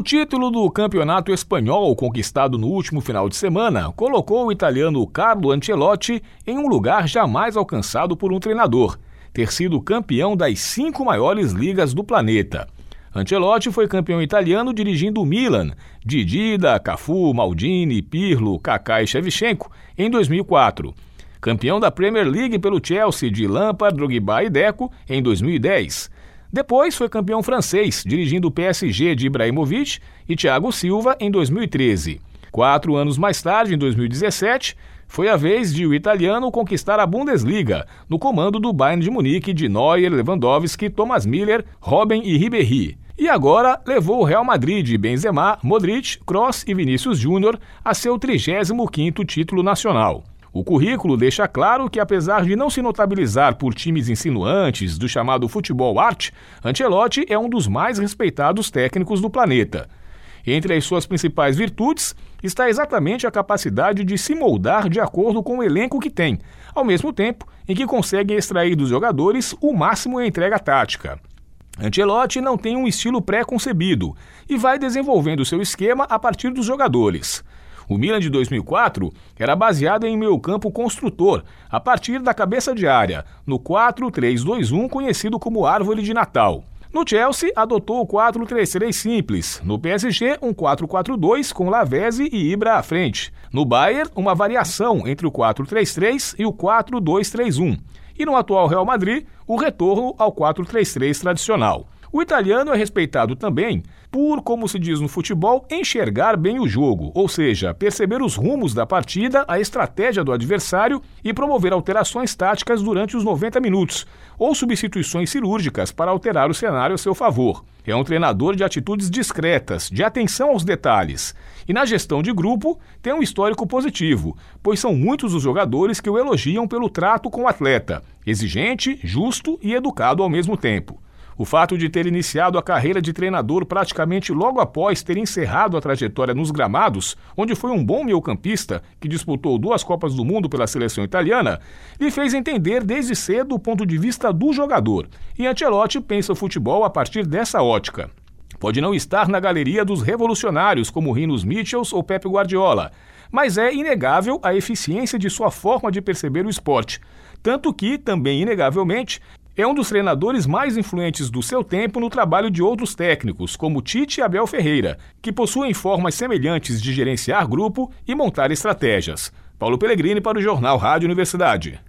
O título do campeonato espanhol, conquistado no último final de semana, colocou o italiano Carlo Ancelotti em um lugar jamais alcançado por um treinador: ter sido campeão das cinco maiores ligas do planeta. Ancelotti foi campeão italiano dirigindo o Milan, de Dida, Cafu, Maldini, Pirlo, Kaká e Shevchenko, em 2004. Campeão da Premier League pelo Chelsea de Lampard, Drogba e Deco em 2010 depois foi campeão francês, dirigindo o PSG de Ibrahimovic e Thiago Silva em 2013. Quatro anos mais tarde, em 2017, foi a vez de o italiano conquistar a Bundesliga, no comando do Bayern de Munique de Neuer, Lewandowski, Thomas Miller, Robben e Ribéry. E agora levou o Real Madrid de Benzema, Modric, Kroos e Vinícius Júnior a seu 35º título nacional. O currículo deixa claro que, apesar de não se notabilizar por times insinuantes do chamado futebol arte, Ancelotti é um dos mais respeitados técnicos do planeta. Entre as suas principais virtudes está exatamente a capacidade de se moldar de acordo com o elenco que tem, ao mesmo tempo em que consegue extrair dos jogadores o máximo em entrega tática. Ancelotti não tem um estilo pré-concebido e vai desenvolvendo seu esquema a partir dos jogadores. O Milan de 2004 era baseado em meio campo construtor, a partir da cabeça de área, no 4-3-2-1 conhecido como Árvore de Natal. No Chelsea, adotou o 4-3-3 simples. No PSG, um 4-4-2 com Lavezzi e Ibra à frente. No Bayern, uma variação entre o 4-3-3 e o 4-2-3-1. E no atual Real Madrid, o retorno ao 4-3-3 tradicional. O italiano é respeitado também por, como se diz no futebol, enxergar bem o jogo, ou seja, perceber os rumos da partida, a estratégia do adversário e promover alterações táticas durante os 90 minutos, ou substituições cirúrgicas para alterar o cenário a seu favor. É um treinador de atitudes discretas, de atenção aos detalhes. E na gestão de grupo, tem um histórico positivo, pois são muitos os jogadores que o elogiam pelo trato com o atleta, exigente, justo e educado ao mesmo tempo. O fato de ter iniciado a carreira de treinador praticamente logo após ter encerrado a trajetória nos gramados, onde foi um bom meio-campista que disputou duas Copas do Mundo pela seleção italiana, lhe fez entender desde cedo o ponto de vista do jogador. E Ancelotti pensa o futebol a partir dessa ótica. Pode não estar na galeria dos revolucionários como Rinos Mitchells ou Pep Guardiola, mas é inegável a eficiência de sua forma de perceber o esporte. Tanto que, também inegavelmente, é um dos treinadores mais influentes do seu tempo no trabalho de outros técnicos, como Tite e Abel Ferreira, que possuem formas semelhantes de gerenciar grupo e montar estratégias. Paulo Pellegrini para o Jornal Rádio Universidade.